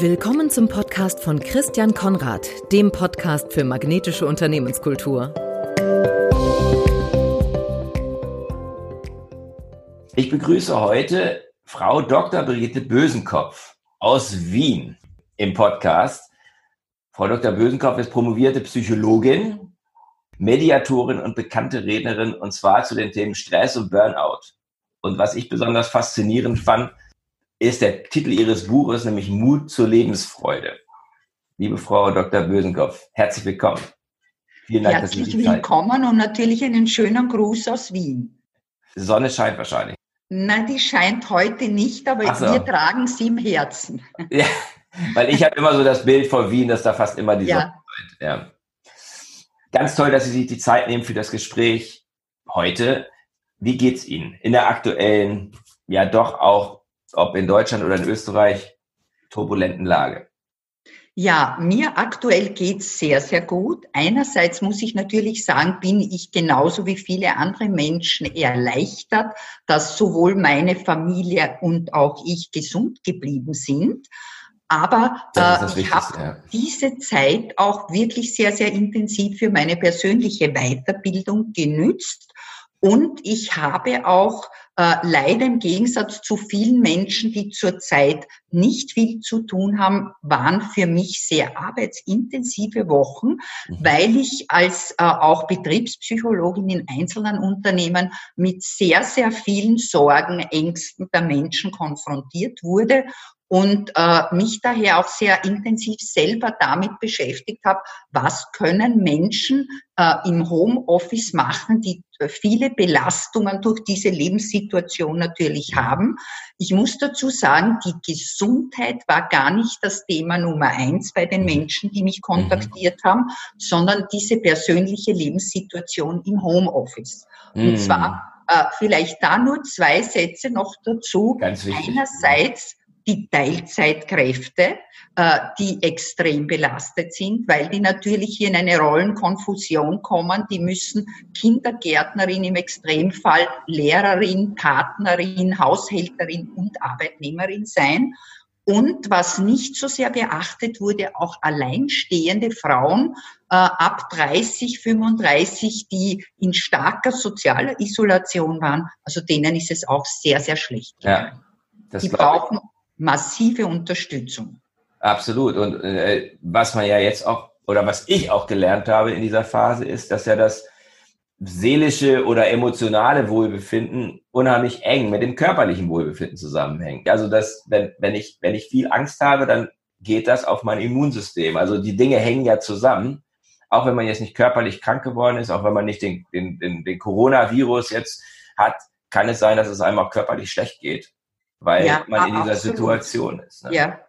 Willkommen zum Podcast von Christian Konrad, dem Podcast für magnetische Unternehmenskultur. Ich begrüße heute Frau Dr. Brigitte Bösenkopf aus Wien im Podcast. Frau Dr. Bösenkopf ist promovierte Psychologin, Mediatorin und bekannte Rednerin und zwar zu den Themen Stress und Burnout. Und was ich besonders faszinierend fand, ist der Titel Ihres Buches, nämlich Mut zur Lebensfreude. Liebe Frau Dr. Bösenkopf, herzlich willkommen. Vielen Dank, herzlich dass Sie willkommen und natürlich einen schönen Gruß aus Wien. Die Sonne scheint wahrscheinlich. Nein, die scheint heute nicht, aber so. wir tragen sie im Herzen. Ja, weil ich habe immer so das Bild von Wien, dass da fast immer die ja. Sonne scheint. Ja. Ganz toll, dass Sie sich die Zeit nehmen für das Gespräch heute. Wie geht's Ihnen in der aktuellen, ja doch auch ob in Deutschland oder in Österreich, turbulenten Lage? Ja, mir aktuell geht's sehr, sehr gut. Einerseits muss ich natürlich sagen, bin ich genauso wie viele andere Menschen erleichtert, dass sowohl meine Familie und auch ich gesund geblieben sind. Aber äh, ich habe ja. diese Zeit auch wirklich sehr, sehr intensiv für meine persönliche Weiterbildung genützt. Und ich habe auch äh, leider im Gegensatz zu vielen Menschen, die zurzeit nicht viel zu tun haben, waren für mich sehr arbeitsintensive Wochen, mhm. weil ich als äh, auch Betriebspsychologin in einzelnen Unternehmen mit sehr, sehr vielen Sorgen, Ängsten der Menschen konfrontiert wurde und äh, mich daher auch sehr intensiv selber damit beschäftigt habe, was können Menschen äh, im Homeoffice machen, die viele Belastungen durch diese Lebenssituation natürlich haben. Ich muss dazu sagen, die Gesundheit war gar nicht das Thema Nummer eins bei den Menschen, die mich kontaktiert haben, sondern diese persönliche Lebenssituation im Homeoffice. Und mhm. zwar äh, vielleicht da nur zwei Sätze noch dazu. Einerseits die Teilzeitkräfte, äh, die extrem belastet sind, weil die natürlich hier in eine Rollenkonfusion kommen. Die müssen Kindergärtnerin im Extremfall, Lehrerin, Partnerin, Haushälterin und Arbeitnehmerin sein. Und was nicht so sehr beachtet wurde, auch alleinstehende Frauen äh, ab 30, 35, die in starker sozialer Isolation waren, also denen ist es auch sehr, sehr schlecht. Ja, die brauchen massive Unterstützung. Absolut. Und äh, was man ja jetzt auch, oder was ich auch gelernt habe in dieser Phase, ist, dass ja das seelische oder emotionale Wohlbefinden unheimlich eng mit dem körperlichen Wohlbefinden zusammenhängt. Also dass, wenn, wenn ich, wenn ich viel Angst habe, dann geht das auf mein Immunsystem. Also die Dinge hängen ja zusammen. Auch wenn man jetzt nicht körperlich krank geworden ist, auch wenn man nicht den, den, den, den Coronavirus jetzt hat, kann es sein, dass es einem auch körperlich schlecht geht weil ja, man in dieser absolut. Situation ist. Ne? Ja.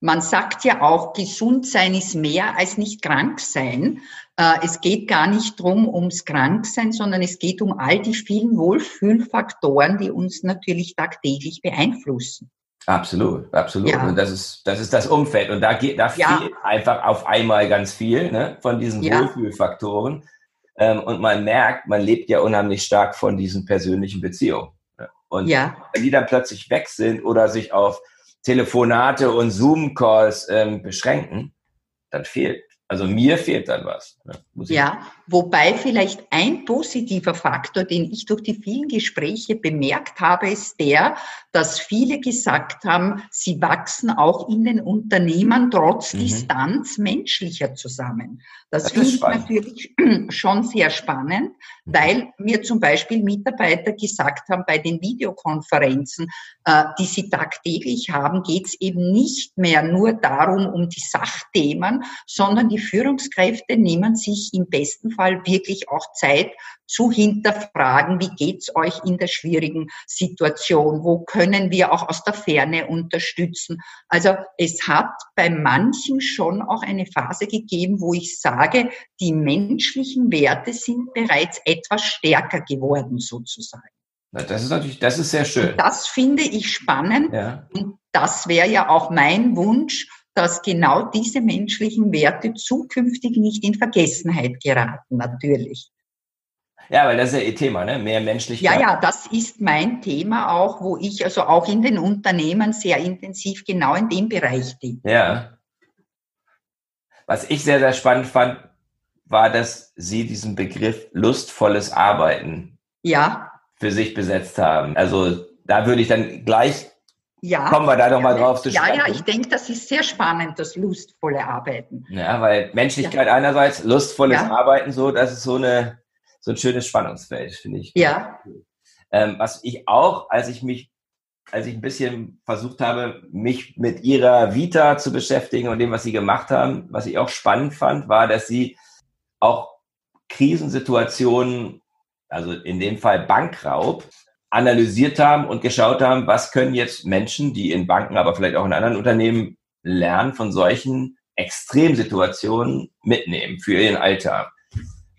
Man sagt ja auch, gesund sein ist mehr als nicht krank sein. Äh, es geht gar nicht drum ums Kranksein, sondern es geht um all die vielen Wohlfühlfaktoren, die uns natürlich tagtäglich beeinflussen. Absolut, absolut. Ja. Und das ist, das ist das Umfeld. Und da geht, da ja. fehlt einfach auf einmal ganz viel ne, von diesen ja. Wohlfühlfaktoren. Ähm, und man merkt, man lebt ja unheimlich stark von diesen persönlichen Beziehungen. Und ja. wenn die dann plötzlich weg sind oder sich auf Telefonate und Zoom-Calls ähm, beschränken, dann fehlt also mir fehlt dann was. Ne, ja, wobei vielleicht ein positiver Faktor, den ich durch die vielen Gespräche bemerkt habe, ist der, dass viele gesagt haben, sie wachsen auch in den Unternehmen trotz mhm. Distanz menschlicher zusammen. Das, das finde ich natürlich schon sehr spannend, mhm. weil mir zum Beispiel Mitarbeiter gesagt haben, bei den Videokonferenzen, äh, die sie tagtäglich haben, geht es eben nicht mehr nur darum, um die Sachthemen, sondern die die Führungskräfte nehmen sich im besten Fall wirklich auch Zeit zu hinterfragen, wie geht's euch in der schwierigen Situation? Wo können wir auch aus der Ferne unterstützen? Also es hat bei manchen schon auch eine Phase gegeben, wo ich sage, die menschlichen Werte sind bereits etwas stärker geworden sozusagen. Das ist natürlich, das ist sehr schön. Und das finde ich spannend. Ja. Und das wäre ja auch mein Wunsch, dass genau diese menschlichen Werte zukünftig nicht in Vergessenheit geraten, natürlich. Ja, weil das ist ja Ihr Thema, ne? Mehr Menschlichkeit. Ja, ja, das ist mein Thema auch, wo ich also auch in den Unternehmen sehr intensiv genau in dem Bereich bin. Ja. Was ich sehr, sehr spannend fand, war, dass Sie diesen Begriff lustvolles Arbeiten ja. für sich besetzt haben. Also da würde ich dann gleich ja, kommen wir da nochmal drauf zu sprechen. Ja, ja, ich denke, das ist sehr spannend, das lustvolle Arbeiten. Ja, weil Menschlichkeit ja. einerseits, lustvolles ja. Arbeiten so, das ist so eine so ein schönes Spannungsfeld, finde ich. Ja. Ähm, was ich auch, als ich mich, als ich ein bisschen versucht habe, mich mit ihrer Vita zu beschäftigen und dem, was sie gemacht haben, was ich auch spannend fand, war, dass sie auch Krisensituationen, also in dem Fall Bankraub, analysiert haben und geschaut haben, was können jetzt Menschen, die in Banken, aber vielleicht auch in anderen Unternehmen lernen, von solchen Extremsituationen mitnehmen für ihren Alltag.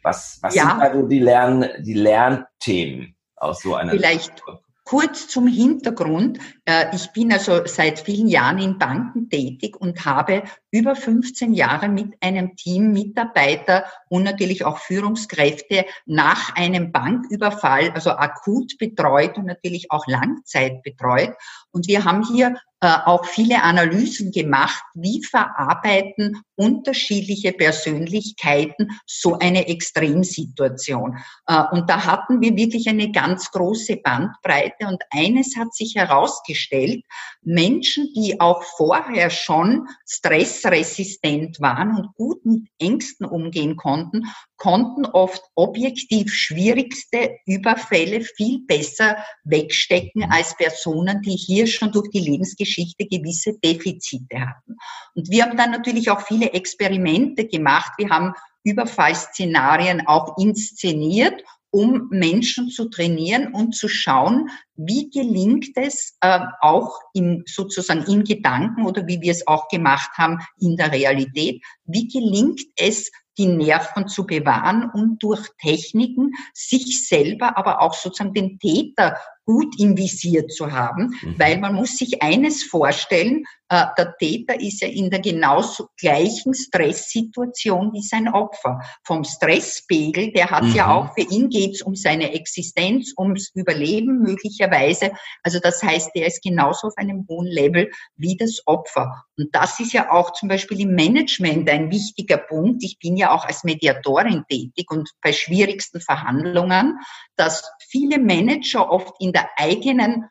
Was, was ja. sind also die, Lern, die Lernthemen aus so einer Vielleicht Kurz zum Hintergrund. Äh, ich bin also seit vielen Jahren in Banken tätig und habe über 15 Jahre mit einem Team Mitarbeiter und natürlich auch Führungskräfte nach einem Banküberfall, also akut betreut und natürlich auch Langzeit betreut. Und wir haben hier auch viele Analysen gemacht, wie verarbeiten unterschiedliche Persönlichkeiten so eine Extremsituation. Äh, und da hatten wir wirklich eine ganz große Bandbreite und eines hat sich herausgestellt, Menschen, die auch vorher schon stressresistent waren und gut mit Ängsten umgehen konnten, konnten oft objektiv schwierigste Überfälle viel besser wegstecken als Personen, die hier schon durch die Lebensgeschichte gewisse Defizite hatten. Und wir haben dann natürlich auch viele Experimente gemacht. Wir haben Überfallszenarien auch inszeniert um Menschen zu trainieren und zu schauen, wie gelingt es äh, auch im, sozusagen in Gedanken oder wie wir es auch gemacht haben in der Realität, wie gelingt es, die Nerven zu bewahren und durch Techniken sich selber, aber auch sozusagen den Täter gut im Visier zu haben, mhm. weil man muss sich eines vorstellen, äh, der Täter ist ja in der genauso gleichen Stresssituation wie sein Opfer. Vom Stresspegel, der hat mhm. ja auch, für ihn geht's um seine Existenz, ums Überleben möglicherweise. Also das heißt, der ist genauso auf einem hohen Level wie das Opfer. Und das ist ja auch zum Beispiel im Management ein wichtiger Punkt. Ich bin ja auch als Mediatorin tätig und bei schwierigsten Verhandlungen, dass viele Manager oft in der eigenen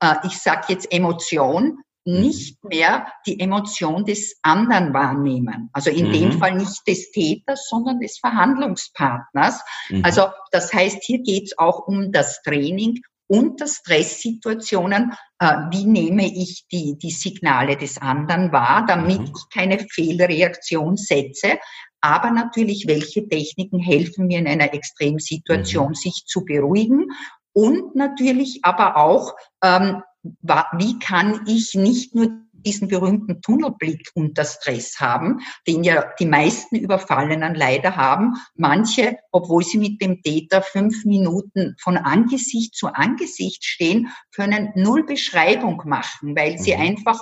äh, ich sage jetzt Emotion, Mhm. nicht mehr die Emotion des anderen wahrnehmen. Also in mhm. dem Fall nicht des Täters, sondern des Verhandlungspartners. Mhm. Also das heißt, hier geht es auch um das Training unter Stresssituationen, äh, wie nehme ich die, die Signale des anderen wahr, damit mhm. ich keine Fehlreaktion setze. Aber natürlich, welche Techniken helfen mir in einer Extremsituation, mhm. sich zu beruhigen und natürlich aber auch, ähm, wie kann ich nicht nur diesen berühmten Tunnelblick unter Stress haben, den ja die meisten Überfallenen leider haben. Manche, obwohl sie mit dem Täter fünf Minuten von Angesicht zu Angesicht stehen, können null Beschreibung machen, weil sie mhm. einfach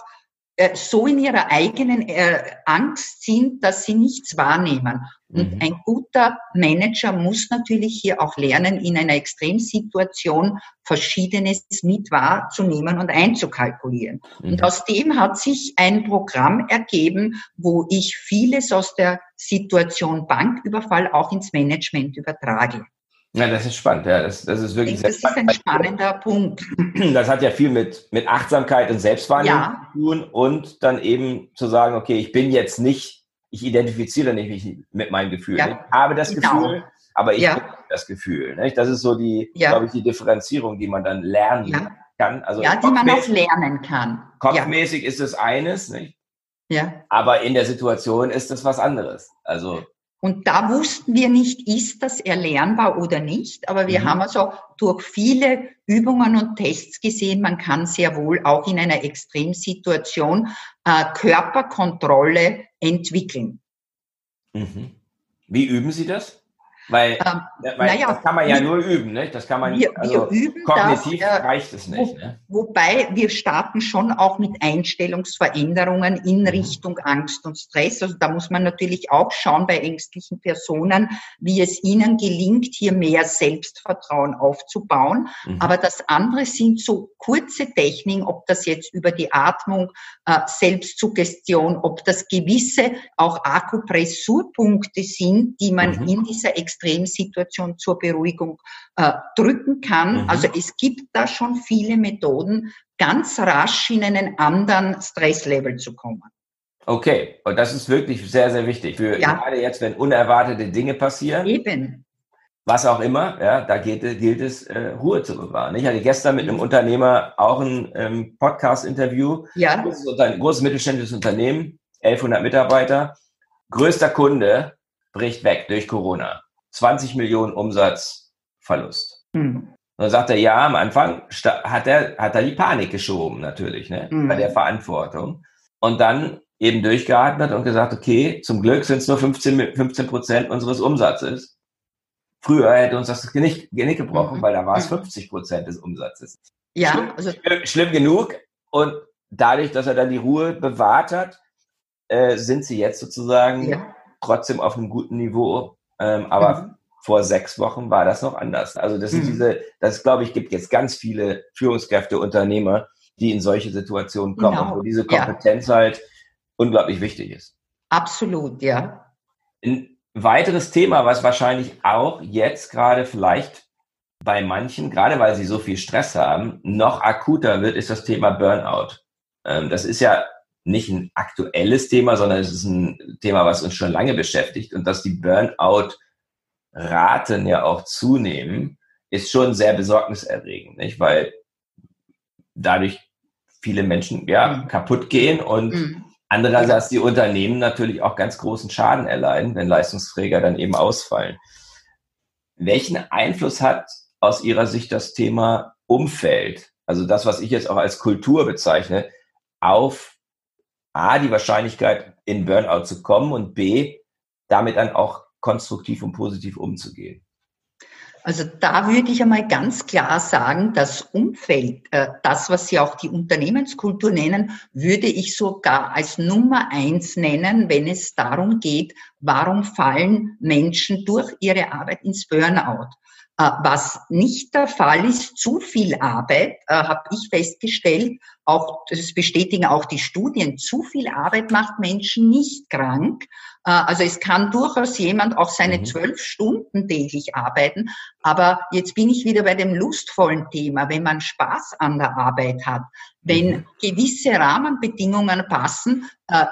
so in ihrer eigenen äh, Angst sind, dass sie nichts wahrnehmen. Und mhm. ein guter Manager muss natürlich hier auch lernen, in einer Extremsituation Verschiedenes mit wahrzunehmen und einzukalkulieren. Mhm. Und aus dem hat sich ein Programm ergeben, wo ich vieles aus der Situation Banküberfall auch ins Management übertrage. Ja, das ist spannend. Ja, das, das ist wirklich das sehr spannend. Das ist ein spannender Punkt. Das hat ja viel mit, mit Achtsamkeit und Selbstwahrnehmung ja. zu tun und dann eben zu sagen, okay, ich bin jetzt nicht, ich identifiziere nicht mit meinem Gefühl. Ja. Ich habe das genau. Gefühl, aber ich ja. habe das Gefühl. Nicht? Das ist so die, glaube ich, die Differenzierung, die man dann lernen kann. Also ja, die man auch lernen kann. Kopfmäßig ist es eines, nicht? Ja. Aber in der Situation ist es was anderes. Also und da wussten wir nicht, ist das erlernbar oder nicht. Aber wir mhm. haben also durch viele Übungen und Tests gesehen, man kann sehr wohl auch in einer Extremsituation äh, Körperkontrolle entwickeln. Mhm. Wie üben Sie das? Weil, ähm, weil naja, das kann man ja nur üben, ne? Das kann man wir, also wir üben kognitiv das, äh, reicht es nicht. Wo, ne? Wobei wir starten schon auch mit Einstellungsveränderungen in mhm. Richtung Angst und Stress. Also da muss man natürlich auch schauen bei ängstlichen Personen, wie es ihnen gelingt, hier mehr Selbstvertrauen aufzubauen. Mhm. Aber das andere sind so kurze Techniken, ob das jetzt über die Atmung, äh, Selbstsuggestion, ob das gewisse auch Akupressurpunkte sind, die man mhm. in dieser Extremsituation zur Beruhigung äh, drücken kann. Mhm. Also es gibt da schon viele Methoden, ganz rasch in einen anderen Stresslevel zu kommen. Okay, und das ist wirklich sehr, sehr wichtig. Für ja. gerade jetzt, wenn unerwartete Dinge passieren. Eben. Was auch immer, ja, da gilt, gilt es, äh, Ruhe zu bewahren. Ich hatte gestern mit einem mhm. Unternehmer auch ein ähm, Podcast-Interview. Ja. Großes, großes mittelständisches Unternehmen, 1100 Mitarbeiter. Größter Kunde bricht weg durch Corona. 20 Millionen Umsatzverlust. Mhm. Und dann sagt er, ja, am Anfang hat er, hat er die Panik geschoben, natürlich, ne, mhm. bei der Verantwortung. Und dann eben durchgeatmet und gesagt, okay, zum Glück sind es nur 15, 15 Prozent unseres Umsatzes. Früher hätte uns das Genick, Genick gebrochen, mhm. weil da war es 50 mhm. Prozent des Umsatzes. Ja, schlimm, also schlimm genug. Und dadurch, dass er dann die Ruhe bewahrt hat, äh, sind sie jetzt sozusagen ja. trotzdem auf einem guten Niveau ähm, aber mhm. vor sechs Wochen war das noch anders. Also das sind mhm. diese, das glaube ich, gibt jetzt ganz viele Führungskräfte, Unternehmer, die in solche Situationen kommen, genau. wo diese Kompetenz ja. halt unglaublich wichtig ist. Absolut, ja. Ein weiteres Thema, was wahrscheinlich auch jetzt gerade vielleicht bei manchen, gerade weil sie so viel Stress haben, noch akuter wird, ist das Thema Burnout. Ähm, das ist ja nicht ein aktuelles Thema, sondern es ist ein Thema, was uns schon lange beschäftigt. Und dass die Burnout-Raten ja auch zunehmen, ist schon sehr besorgniserregend, nicht? Weil dadurch viele Menschen ja mhm. kaputt gehen und mhm. andererseits die Unternehmen natürlich auch ganz großen Schaden erleiden, wenn Leistungsträger dann eben ausfallen. Welchen Einfluss hat aus Ihrer Sicht das Thema Umfeld, also das, was ich jetzt auch als Kultur bezeichne, auf A, die Wahrscheinlichkeit, in Burnout zu kommen und B, damit dann auch konstruktiv und positiv umzugehen? Also da würde ich einmal ganz klar sagen, das Umfeld, äh, das, was Sie auch die Unternehmenskultur nennen, würde ich sogar als Nummer eins nennen, wenn es darum geht, warum fallen Menschen durch ihre Arbeit ins Burnout. Äh, was nicht der Fall ist, zu viel Arbeit, äh, habe ich festgestellt, auch das bestätigen auch die Studien, zu viel Arbeit macht Menschen nicht krank. Äh, also es kann durchaus jemand auch seine mhm. zwölf Stunden täglich arbeiten, aber jetzt bin ich wieder bei dem lustvollen Thema, wenn man Spaß an der Arbeit hat, wenn mhm. gewisse Rahmenbedingungen passen, äh,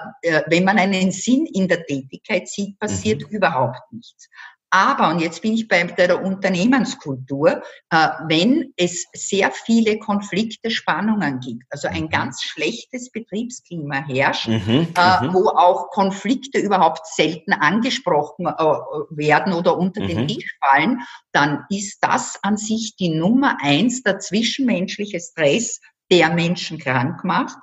wenn man einen Sinn in der Tätigkeit sieht, passiert mhm. überhaupt nichts. Aber, und jetzt bin ich bei der Unternehmenskultur, äh, wenn es sehr viele Konflikte, Spannungen gibt, also ein mhm. ganz schlechtes Betriebsklima herrscht, mhm, äh, mhm. wo auch Konflikte überhaupt selten angesprochen äh, werden oder unter mhm. den Tisch fallen, dann ist das an sich die Nummer eins, der zwischenmenschliche Stress, der Menschen krank macht.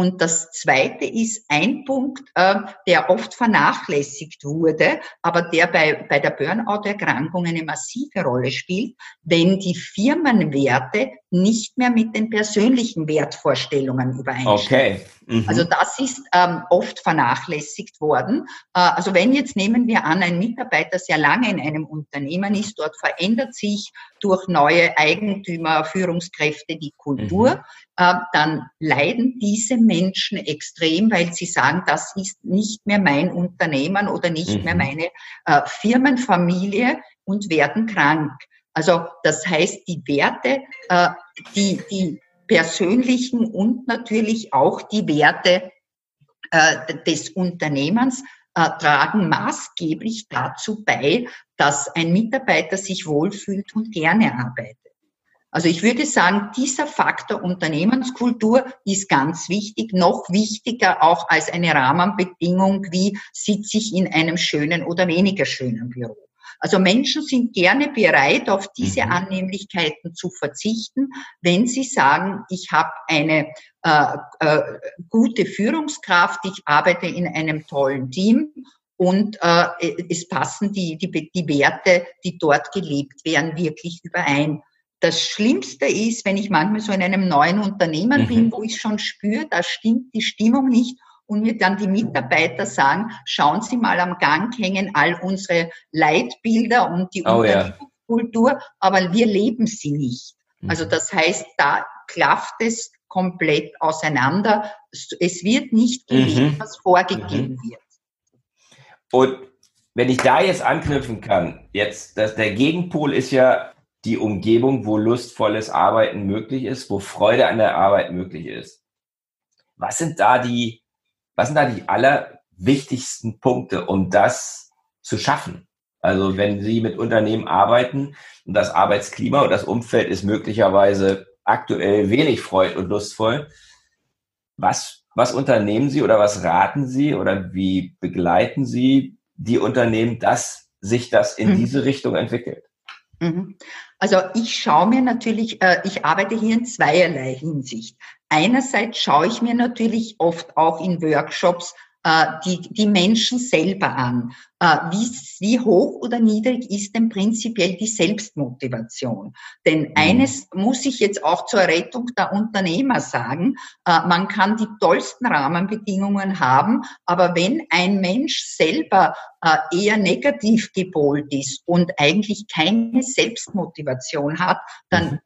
Und das Zweite ist ein Punkt, äh, der oft vernachlässigt wurde, aber der bei, bei der Burnout-Erkrankung eine massive Rolle spielt, wenn die Firmenwerte nicht mehr mit den persönlichen Wertvorstellungen übereinstimmen. Okay. Mhm. Also das ist ähm, oft vernachlässigt worden. Äh, also wenn jetzt nehmen wir an, ein Mitarbeiter sehr lange in einem Unternehmen ist, dort verändert sich durch neue Eigentümer, Führungskräfte die Kultur, mhm. äh, dann leiden diese Menschen extrem, weil sie sagen, das ist nicht mehr mein Unternehmen oder nicht mhm. mehr meine äh, Firmenfamilie und werden krank. Also das heißt, die Werte, äh, die, die persönlichen und natürlich auch die Werte äh, des Unternehmens äh, tragen maßgeblich dazu bei, dass ein Mitarbeiter sich wohlfühlt und gerne arbeitet. Also ich würde sagen, dieser Faktor Unternehmenskultur ist ganz wichtig, noch wichtiger auch als eine Rahmenbedingung, wie sitze ich in einem schönen oder weniger schönen Büro. Also Menschen sind gerne bereit, auf diese mhm. Annehmlichkeiten zu verzichten, wenn sie sagen, ich habe eine äh, äh, gute Führungskraft, ich arbeite in einem tollen Team und äh, es passen die, die, die Werte, die dort gelebt werden, wirklich überein. Das Schlimmste ist, wenn ich manchmal so in einem neuen Unternehmen mhm. bin, wo ich schon spüre, da stimmt die Stimmung nicht und mir dann die Mitarbeiter sagen, schauen Sie mal am Gang hängen all unsere Leitbilder und die oh, Unternehmenskultur, ja. aber wir leben sie nicht. Mhm. Also das heißt, da klafft es komplett auseinander. Es wird nicht gelebt, mhm. was vorgegeben mhm. wird. Und wenn ich da jetzt anknüpfen kann, jetzt, dass der Gegenpol ist ja die Umgebung, wo lustvolles Arbeiten möglich ist, wo Freude an der Arbeit möglich ist. Was sind da die, was sind da die allerwichtigsten Punkte, um das zu schaffen? Also wenn Sie mit Unternehmen arbeiten und das Arbeitsklima und das Umfeld ist möglicherweise aktuell wenig freud und lustvoll, was, was unternehmen Sie oder was raten Sie oder wie begleiten Sie die Unternehmen, dass sich das in mhm. diese Richtung entwickelt? Mhm. Also ich schaue mir natürlich, äh, ich arbeite hier in zweierlei Hinsicht. Einerseits schaue ich mir natürlich oft auch in Workshops äh, die, die Menschen selber an. Äh, wie, wie hoch oder niedrig ist denn prinzipiell die Selbstmotivation? Denn mhm. eines muss ich jetzt auch zur Rettung der Unternehmer sagen, äh, man kann die tollsten Rahmenbedingungen haben, aber wenn ein Mensch selber eher negativ gepolt ist und eigentlich keine Selbstmotivation hat, dann mhm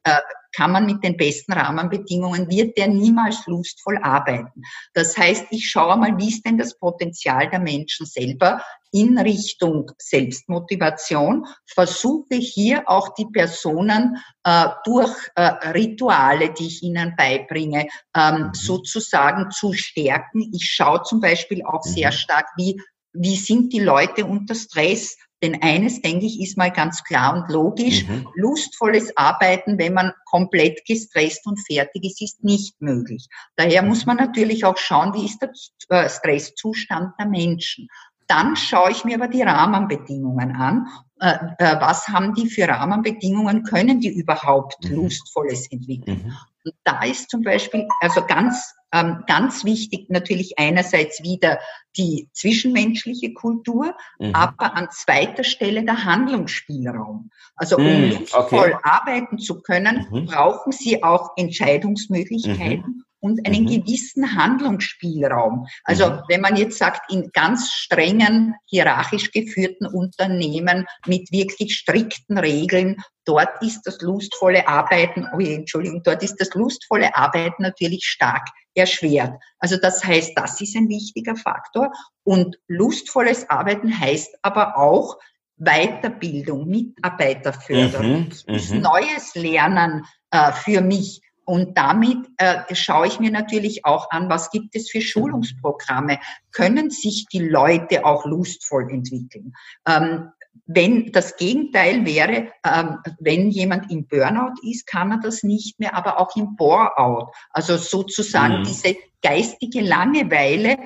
kann man mit den besten Rahmenbedingungen, wird der niemals lustvoll arbeiten. Das heißt, ich schaue mal, wie ist denn das Potenzial der Menschen selber in Richtung Selbstmotivation, versuche hier auch die Personen äh, durch äh, Rituale, die ich ihnen beibringe, ähm, mhm. sozusagen zu stärken. Ich schaue zum Beispiel auch sehr mhm. stark, wie wie sind die Leute unter Stress? Denn eines, denke ich, ist mal ganz klar und logisch. Mhm. Lustvolles Arbeiten, wenn man komplett gestresst und fertig ist, ist nicht möglich. Daher mhm. muss man natürlich auch schauen, wie ist der äh, Stresszustand der Menschen. Dann schaue ich mir aber die Rahmenbedingungen an. Äh, äh, was haben die für Rahmenbedingungen? Können die überhaupt mhm. Lustvolles entwickeln? Mhm. Und da ist zum Beispiel, also ganz ähm, ganz wichtig natürlich einerseits wieder die zwischenmenschliche Kultur, mhm. aber an zweiter Stelle der Handlungsspielraum. Also um mhm, lustvoll okay. arbeiten zu können, mhm. brauchen Sie auch Entscheidungsmöglichkeiten mhm. Und einen mhm. gewissen Handlungsspielraum. Also mhm. wenn man jetzt sagt, in ganz strengen, hierarchisch geführten Unternehmen mit wirklich strikten Regeln, dort ist das lustvolle Arbeiten, oh Entschuldigung, dort ist das lustvolle Arbeiten natürlich stark erschwert. Also das heißt, das ist ein wichtiger Faktor. Und lustvolles Arbeiten heißt aber auch Weiterbildung, Mitarbeiterförderung. Mhm, mhm. Neues lernen äh, für mich. Und damit äh, schaue ich mir natürlich auch an, was gibt es für Schulungsprogramme? Können sich die Leute auch lustvoll entwickeln? Ähm, wenn das Gegenteil wäre, ähm, wenn jemand im Burnout ist, kann er das nicht mehr, aber auch im Bore-out. Also sozusagen mhm. diese geistige Langeweile,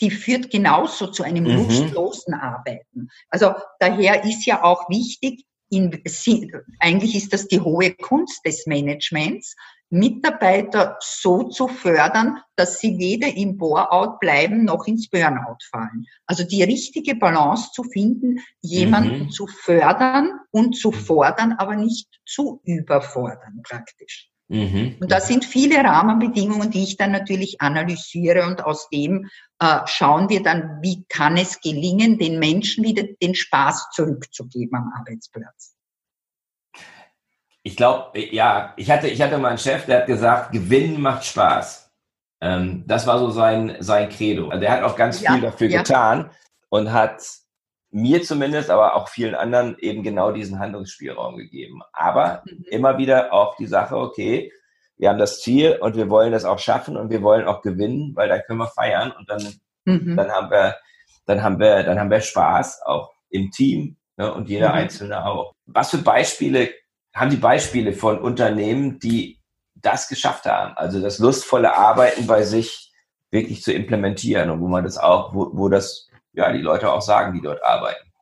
die führt genauso zu einem mhm. lustlosen Arbeiten. Also daher ist ja auch wichtig, in, eigentlich ist das die hohe Kunst des Managements, Mitarbeiter so zu fördern, dass sie weder im Bore-out bleiben noch ins Burnout fallen. Also die richtige Balance zu finden, jemanden mhm. zu fördern und zu fordern, aber nicht zu überfordern praktisch. Mhm. Und da sind viele Rahmenbedingungen, die ich dann natürlich analysiere und aus dem äh, schauen wir dann, wie kann es gelingen, den Menschen wieder den Spaß zurückzugeben am Arbeitsplatz. Ich glaube, ja, ich hatte, ich hatte mal einen Chef, der hat gesagt, Gewinnen macht Spaß. Ähm, das war so sein, sein Credo. Also er hat auch ganz ja, viel dafür ja. getan und hat mir zumindest, aber auch vielen anderen eben genau diesen Handlungsspielraum gegeben. Aber mhm. immer wieder auch die Sache, okay, wir haben das Ziel und wir wollen das auch schaffen und wir wollen auch gewinnen, weil dann können wir feiern und dann, mhm. dann haben wir, dann haben wir, dann haben wir Spaß auch im Team ne, und jeder mhm. Einzelne auch. Was für Beispiele haben Sie Beispiele von Unternehmen, die das geschafft haben? Also das lustvolle Arbeiten bei sich wirklich zu implementieren und wo man das auch, wo, wo das ja die Leute auch sagen, die dort arbeiten.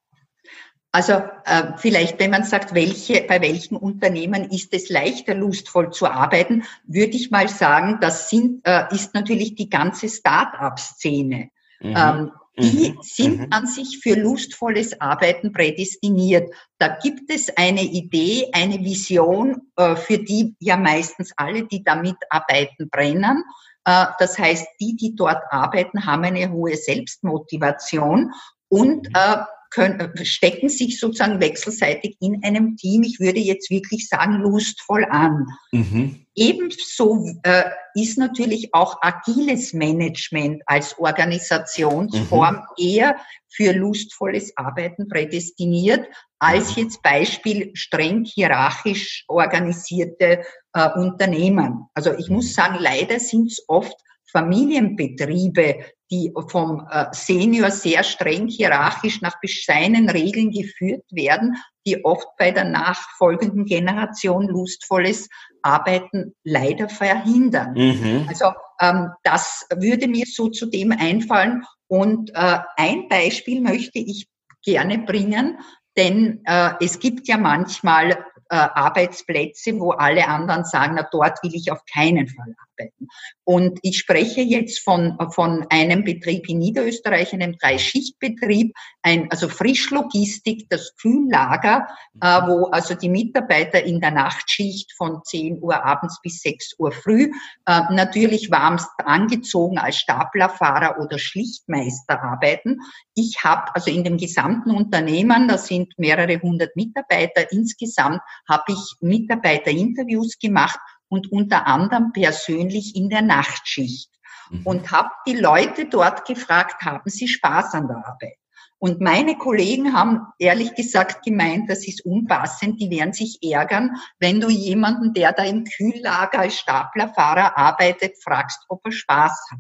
Also äh, vielleicht, wenn man sagt, welche, bei welchen Unternehmen ist es leichter, lustvoll zu arbeiten, würde ich mal sagen, das sind, äh, ist natürlich die ganze Start-up-Szene. Mhm. Ähm, die mhm. sind mhm. an sich für lustvolles Arbeiten prädestiniert. Da gibt es eine Idee, eine Vision, äh, für die ja meistens alle, die damit arbeiten, brennen. Äh, das heißt, die, die dort arbeiten, haben eine hohe Selbstmotivation und äh, können, stecken sich sozusagen wechselseitig in einem Team, ich würde jetzt wirklich sagen, lustvoll an. Mhm. Ebenso äh, ist natürlich auch agiles Management als Organisationsform mhm. eher für lustvolles Arbeiten prädestiniert, als jetzt Beispiel streng hierarchisch organisierte äh, Unternehmen. Also ich muss mhm. sagen, leider sind es oft Familienbetriebe, die vom äh, Senior sehr streng hierarchisch nach seinen Regeln geführt werden, die oft bei der nachfolgenden Generation lustvolles Arbeiten leider verhindern. Mhm. Also ähm, das würde mir so zu dem einfallen. Und äh, ein Beispiel möchte ich gerne bringen, denn äh, es gibt ja manchmal äh, Arbeitsplätze, wo alle anderen sagen, na dort will ich auf keinen Fall arbeiten. Und ich spreche jetzt von, von einem Betrieb in Niederösterreich, einem Dreischichtbetrieb, ein, also Frischlogistik, das Kühllager, äh, wo also die Mitarbeiter in der Nachtschicht von 10 Uhr abends bis 6 Uhr früh äh, natürlich warmst angezogen als Staplerfahrer oder Schlichtmeister arbeiten. Ich habe also in dem gesamten Unternehmen, da sind mehrere hundert Mitarbeiter. Insgesamt, habe ich Mitarbeiterinterviews gemacht und unter anderem persönlich in der Nachtschicht mhm. und habe die Leute dort gefragt, haben sie Spaß an der Arbeit? Und meine Kollegen haben ehrlich gesagt gemeint, das ist unpassend, die werden sich ärgern, wenn du jemanden, der da im Kühllager als Staplerfahrer arbeitet, fragst, ob er Spaß hat.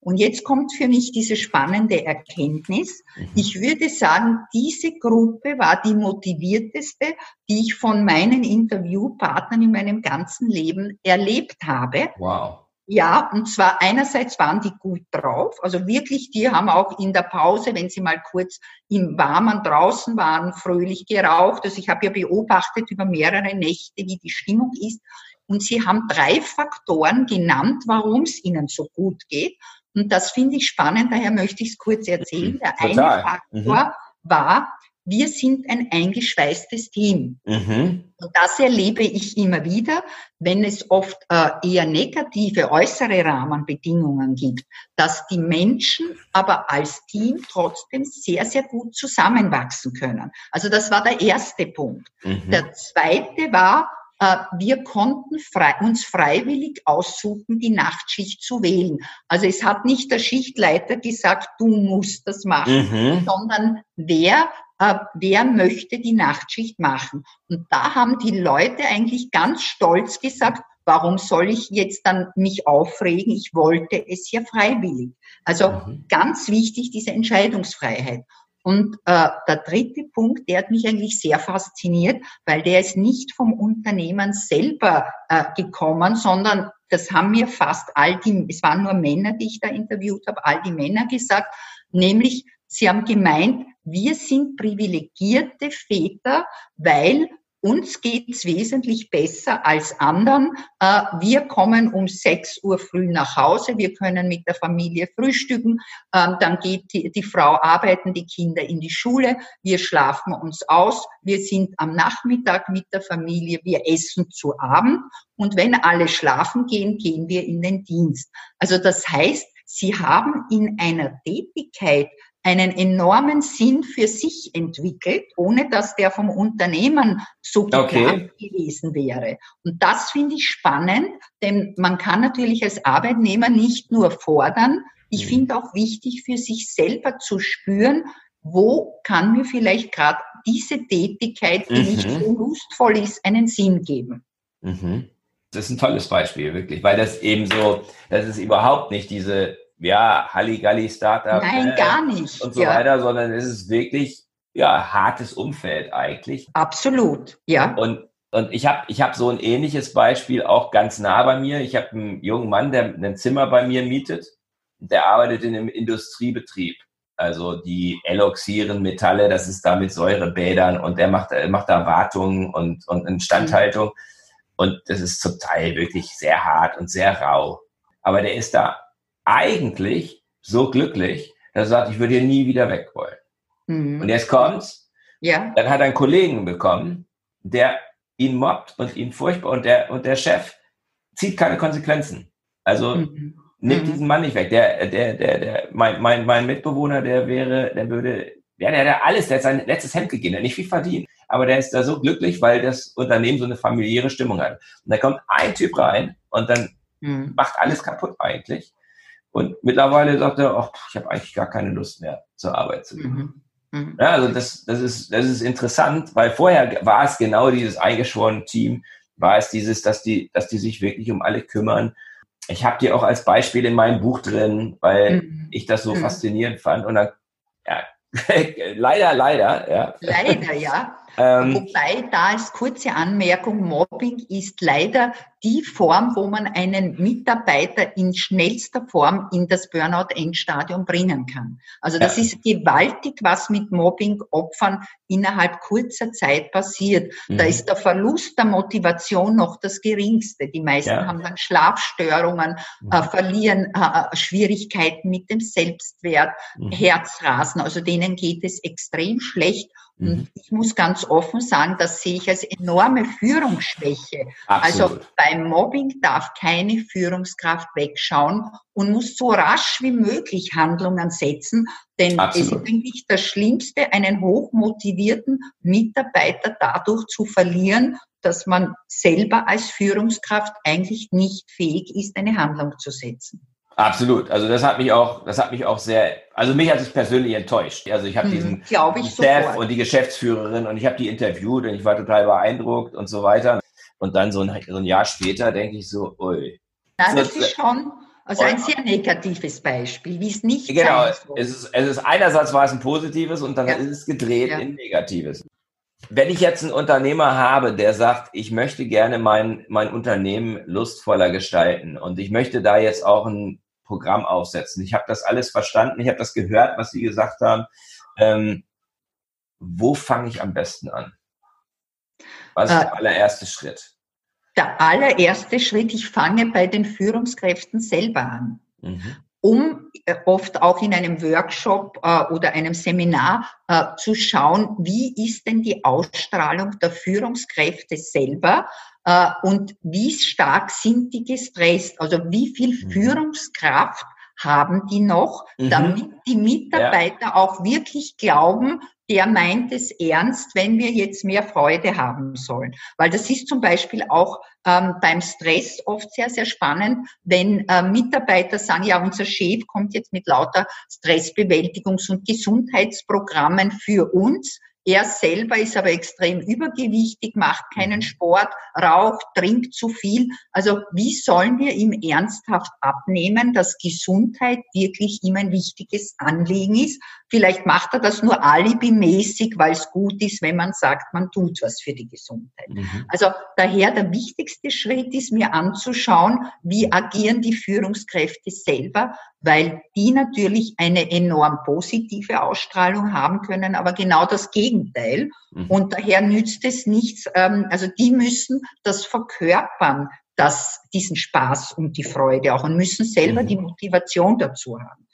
Und jetzt kommt für mich diese spannende Erkenntnis. Mhm. Ich würde sagen, diese Gruppe war die motivierteste, die ich von meinen Interviewpartnern in meinem ganzen Leben erlebt habe. Wow. Ja, und zwar einerseits waren die gut drauf, also wirklich, die haben auch in der Pause, wenn sie mal kurz im Warmen draußen waren, fröhlich geraucht. Also ich habe ja beobachtet über mehrere Nächte, wie die Stimmung ist. Und sie haben drei Faktoren genannt, warum es ihnen so gut geht. Und das finde ich spannend, daher möchte ich es kurz erzählen. Der Total. eine Faktor mhm. war, wir sind ein eingeschweißtes Team. Mhm. Und das erlebe ich immer wieder, wenn es oft äh, eher negative äußere Rahmenbedingungen gibt, dass die Menschen aber als Team trotzdem sehr, sehr gut zusammenwachsen können. Also das war der erste Punkt. Mhm. Der zweite war, wir konnten frei, uns freiwillig aussuchen, die Nachtschicht zu wählen. Also es hat nicht der Schichtleiter gesagt, du musst das machen, mhm. sondern wer äh, wer möchte die Nachtschicht machen. Und da haben die Leute eigentlich ganz stolz gesagt, warum soll ich jetzt dann mich aufregen? Ich wollte es ja freiwillig. Also mhm. ganz wichtig, diese Entscheidungsfreiheit. Und äh, der dritte Punkt, der hat mich eigentlich sehr fasziniert, weil der ist nicht vom Unternehmen selber äh, gekommen, sondern das haben mir fast all die, es waren nur Männer, die ich da interviewt habe, all die Männer gesagt, nämlich sie haben gemeint, wir sind privilegierte Väter, weil uns geht's wesentlich besser als anderen. Äh, wir kommen um 6 Uhr früh nach Hause, wir können mit der Familie frühstücken, ähm, dann geht die, die Frau arbeiten, die Kinder in die Schule, wir schlafen uns aus, wir sind am Nachmittag mit der Familie, wir essen zu Abend. Und wenn alle schlafen gehen, gehen wir in den Dienst. Also das heißt, Sie haben in einer Tätigkeit einen enormen Sinn für sich entwickelt, ohne dass der vom Unternehmen so geplant okay. gewesen wäre. Und das finde ich spannend, denn man kann natürlich als Arbeitnehmer nicht nur fordern, ich mhm. finde auch wichtig für sich selber zu spüren, wo kann mir vielleicht gerade diese Tätigkeit, die mhm. nicht so lustvoll ist, einen Sinn geben. Mhm. Das ist ein tolles Beispiel, wirklich, weil das eben so, das ist überhaupt nicht diese ja, Halligalli Startup. Nein, äh, gar nicht. Und so ja. weiter, sondern es ist wirklich, ja, hartes Umfeld eigentlich. Absolut, ja. Und, und ich habe ich hab so ein ähnliches Beispiel auch ganz nah bei mir. Ich habe einen jungen Mann, der ein Zimmer bei mir mietet. Der arbeitet in einem Industriebetrieb. Also die eloxieren Metalle, das ist da mit Säurebädern und der macht, macht da Wartung und, und Instandhaltung. Mhm. Und das ist zum Teil wirklich sehr hart und sehr rau. Aber der ist da eigentlich so glücklich, der sagt, ich würde hier nie wieder weg wollen. Mhm. Und jetzt kommt's. Ja. Dann hat er einen Kollegen bekommen, der ihn mobbt und ihn furchtbar und der, und der Chef zieht keine Konsequenzen. Also mhm. nimmt mhm. diesen Mann nicht weg. Der, der, der, der, mein, mein, mein Mitbewohner, der wäre, der würde, ja, der hat alles, der hat sein letztes Hemd gegeben, der hat nicht viel verdient. Aber der ist da so glücklich, weil das Unternehmen so eine familiäre Stimmung hat. Und da kommt ein Typ rein und dann mhm. macht alles kaputt eigentlich. Und mittlerweile sagt er, ach, ich habe eigentlich gar keine Lust mehr zur Arbeit zu gehen. Mhm. Mhm. Ja, also das, das, ist, das ist interessant, weil vorher war es genau dieses eingeschworene Team, war es dieses, dass die, dass die sich wirklich um alle kümmern. Ich habe die auch als Beispiel in meinem Buch drin, weil mhm. ich das so mhm. faszinierend fand. Und dann, ja, leider, leider, ja. Leider, ja. Ähm, Wobei da als kurze Anmerkung, Mobbing ist leider die Form, wo man einen Mitarbeiter in schnellster Form in das Burnout-Endstadium bringen kann. Also das ja. ist gewaltig, was mit Mobbing-Opfern innerhalb kurzer Zeit passiert. Mhm. Da ist der Verlust der Motivation noch das geringste. Die meisten ja. haben dann Schlafstörungen, mhm. äh, verlieren äh, äh Schwierigkeiten mit dem Selbstwert, mhm. Herzrasen. Also denen geht es extrem schlecht und mhm. ich muss ganz offen sagen, das sehe ich als enorme Führungsschwäche. Also Absolut. Also beim Mobbing darf keine Führungskraft wegschauen und muss so rasch wie möglich Handlungen setzen, denn Absolut. es ist eigentlich das Schlimmste, einen hochmotivierten Mitarbeiter dadurch zu verlieren, dass man selber als Führungskraft eigentlich nicht fähig ist, eine Handlung zu setzen. Absolut. Also das hat mich auch, das hat mich auch sehr, also mich hat es persönlich enttäuscht. Also ich habe hm, diesen ich Chef und die Geschäftsführerin und ich habe die interviewt und ich war total beeindruckt und so weiter. Und dann so ein, so ein Jahr später denke ich so, ui. Nein, das ist schon also ein sehr negatives Beispiel, wie es nicht Genau, es ist, es ist einerseits war es ein positives und dann ja. ist es gedreht ja. in negatives. Wenn ich jetzt einen Unternehmer habe, der sagt, ich möchte gerne mein, mein Unternehmen lustvoller gestalten und ich möchte da jetzt auch ein Programm aufsetzen. Ich habe das alles verstanden, ich habe das gehört, was Sie gesagt haben. Ähm, wo fange ich am besten an? Was ist äh, der allererste Schritt? Der allererste Schritt, ich fange bei den Führungskräften selber an. Mhm. um äh, oft auch in einem Workshop äh, oder einem Seminar äh, zu schauen, wie ist denn die Ausstrahlung der Führungskräfte selber äh, und wie stark sind die gestresst? Also wie viel mhm. Führungskraft haben die noch, mhm. damit die Mitarbeiter ja. auch wirklich glauben, der meint es ernst, wenn wir jetzt mehr Freude haben sollen. Weil das ist zum Beispiel auch ähm, beim Stress oft sehr, sehr spannend, wenn äh, Mitarbeiter sagen, ja, unser Chef kommt jetzt mit lauter Stressbewältigungs- und Gesundheitsprogrammen für uns. Er selber ist aber extrem übergewichtig, macht keinen mhm. Sport, raucht, trinkt zu viel. Also wie sollen wir ihm ernsthaft abnehmen, dass Gesundheit wirklich ihm ein wichtiges Anliegen ist? Vielleicht macht er das nur alibimäßig, weil es gut ist, wenn man sagt, man tut was für die Gesundheit. Mhm. Also daher der wichtigste Schritt ist mir anzuschauen, wie agieren die Führungskräfte selber, weil die natürlich eine enorm positive Ausstrahlung haben können, aber genau das Gegenteil. Mhm. Und daher nützt es nichts, ähm, also die müssen das verkörpern, dass diesen Spaß und die Freude auch und müssen selber mhm. die Motivation dazu haben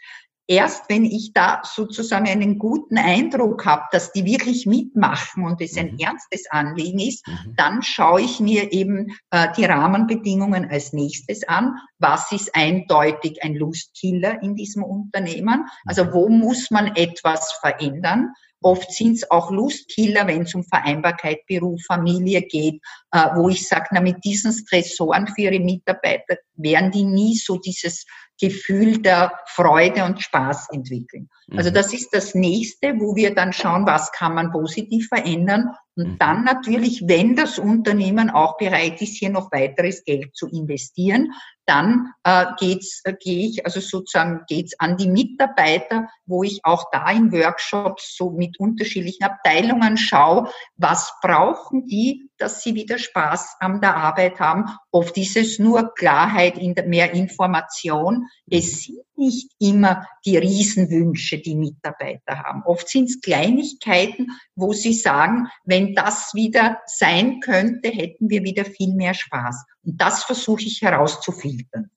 erst wenn ich da sozusagen einen guten Eindruck habe, dass die wirklich mitmachen und es ein mhm. ernstes Anliegen ist, mhm. dann schaue ich mir eben äh, die Rahmenbedingungen als nächstes an. Was ist eindeutig ein Lustkiller in diesem Unternehmen? Also mhm. wo muss man etwas verändern? Oft sind es auch Lustkiller, wenn es um Vereinbarkeit, Beruf, Familie geht, äh, wo ich sage, na mit diesen Stressoren für ihre Mitarbeiter werden die nie so dieses Gefühl der Freude und Spaß entwickeln. Also mhm. das ist das nächste, wo wir dann schauen, was kann man positiv verändern. Und mhm. dann natürlich, wenn das Unternehmen auch bereit ist, hier noch weiteres Geld zu investieren, dann äh, geht's, äh, gehe ich, also sozusagen geht's an die Mitarbeiter, wo ich auch da in Workshops so mit unterschiedlichen Abteilungen schaue, was brauchen die, dass sie wieder Spaß an der Arbeit haben. Oft ist es nur Klarheit, in der, mehr Information. Es sind nicht immer die Riesenwünsche, die Mitarbeiter haben. Oft sind es Kleinigkeiten, wo sie sagen, wenn das wieder sein könnte, hätten wir wieder viel mehr Spaß. Und das versuche ich herauszufiltern.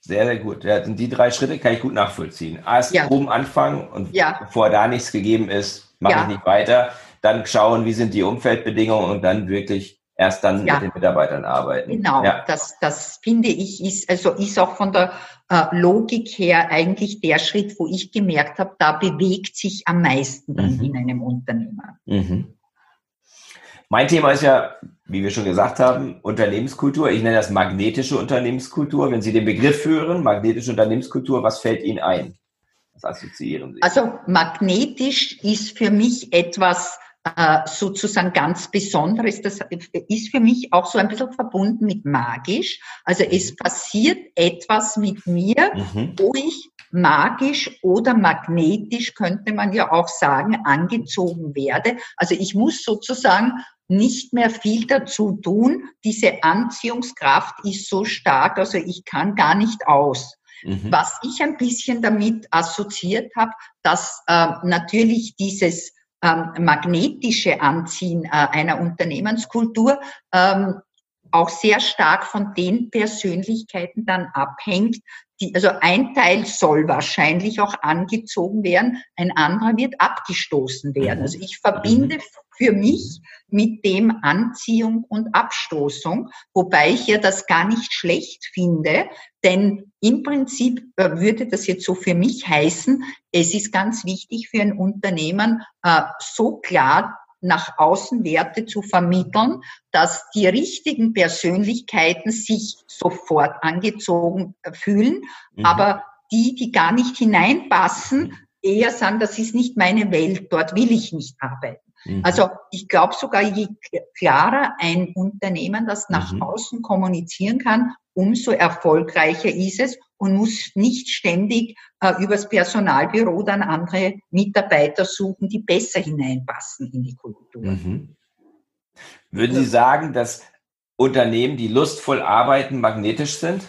Sehr, sehr gut. Ja, die drei Schritte kann ich gut nachvollziehen. Erst Ja. oben anfangen und Ja. bevor da nichts gegeben ist, mache Ja. ich nicht weiter. Dann schauen, wie sind die Umfeldbedingungen und dann wirklich erst dann Ja. mit den Mitarbeitern arbeiten. Genau, Ja. das, das finde ich ist, also ist auch von der äh, Logik her eigentlich der Schritt, wo ich gemerkt habe, da bewegt sich am meisten dann Mhm. in einem Unternehmen. Mhm. Mein Thema ist ja, wie wir schon gesagt haben, Unternehmenskultur. Ich nenne das magnetische Unternehmenskultur. Wenn Sie den Begriff hören, magnetische Unternehmenskultur, was fällt Ihnen ein? Was assoziieren Sie? Also magnetisch ist für mich etwas äh, sozusagen ganz Besonderes. Das ist für mich auch so ein bisschen verbunden mit magisch. Also es passiert etwas mit mir, Mhm. wo ich magisch oder magnetisch, könnte man ja auch sagen, angezogen werde. Also ich muss sozusagen nicht mehr viel dazu tun. Diese Anziehungskraft ist so stark, also ich kann gar nicht aus. Mhm. Was ich ein bisschen damit assoziiert habe, dass äh, natürlich dieses ähm, magnetische Anziehen äh, einer Unternehmenskultur ähm, auch sehr stark von den Persönlichkeiten dann abhängt. Die, also ein Teil soll wahrscheinlich auch angezogen werden, ein anderer wird abgestoßen werden. Mhm. Also ich verbinde für mich mit dem Anziehung und Abstoßung, wobei ich ja das gar nicht schlecht finde, denn im Prinzip äh, würde das jetzt so für mich heißen, es ist ganz wichtig für ein Unternehmen, äh, so klar nach außen Werte zu vermitteln, dass die richtigen Persönlichkeiten sich sofort angezogen äh, fühlen, Mhm. aber die, die gar nicht hineinpassen, eher sagen, das ist nicht meine Welt, dort will ich nicht arbeiten. Mhm. Also ich glaube sogar, je klarer ein Unternehmen das nach Mhm. außen kommunizieren kann, umso erfolgreicher ist es und muss nicht ständig äh, übers Personalbüro dann andere Mitarbeiter suchen, die besser hineinpassen in die Kultur. Mhm. Würden Sie sagen, dass Unternehmen, die lustvoll arbeiten, magnetisch sind?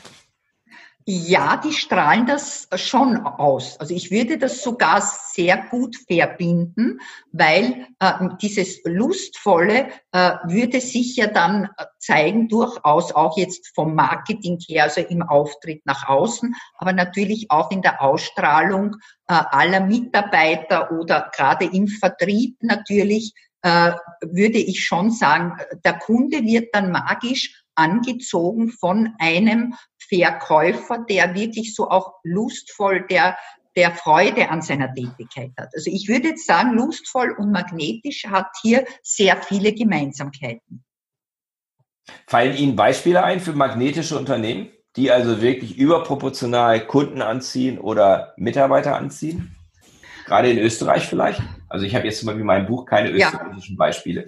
Ja, die strahlen das schon aus. Also ich würde das sogar sehr gut verbinden, weil äh, dieses Lustvolle äh, würde sich ja dann äh, zeigen, durchaus auch jetzt vom Marketing her, also im Auftritt nach außen, aber natürlich auch in der Ausstrahlung äh, aller Mitarbeiter oder gerade im Vertrieb natürlich, äh, würde ich schon sagen, der Kunde wird dann magisch angezogen von einem Verkäufer, der wirklich so auch lustvoll der, der Freude an seiner Tätigkeit hat. Also ich würde jetzt sagen, lustvoll und magnetisch hat hier sehr viele Gemeinsamkeiten. Fallen Ihnen Beispiele ein für magnetische Unternehmen, die also wirklich überproportional Kunden anziehen oder Mitarbeiter anziehen? Gerade in Österreich vielleicht? Also ich habe jetzt zum Beispiel in meinem Buch keine Ja. österreichischen Beispiele.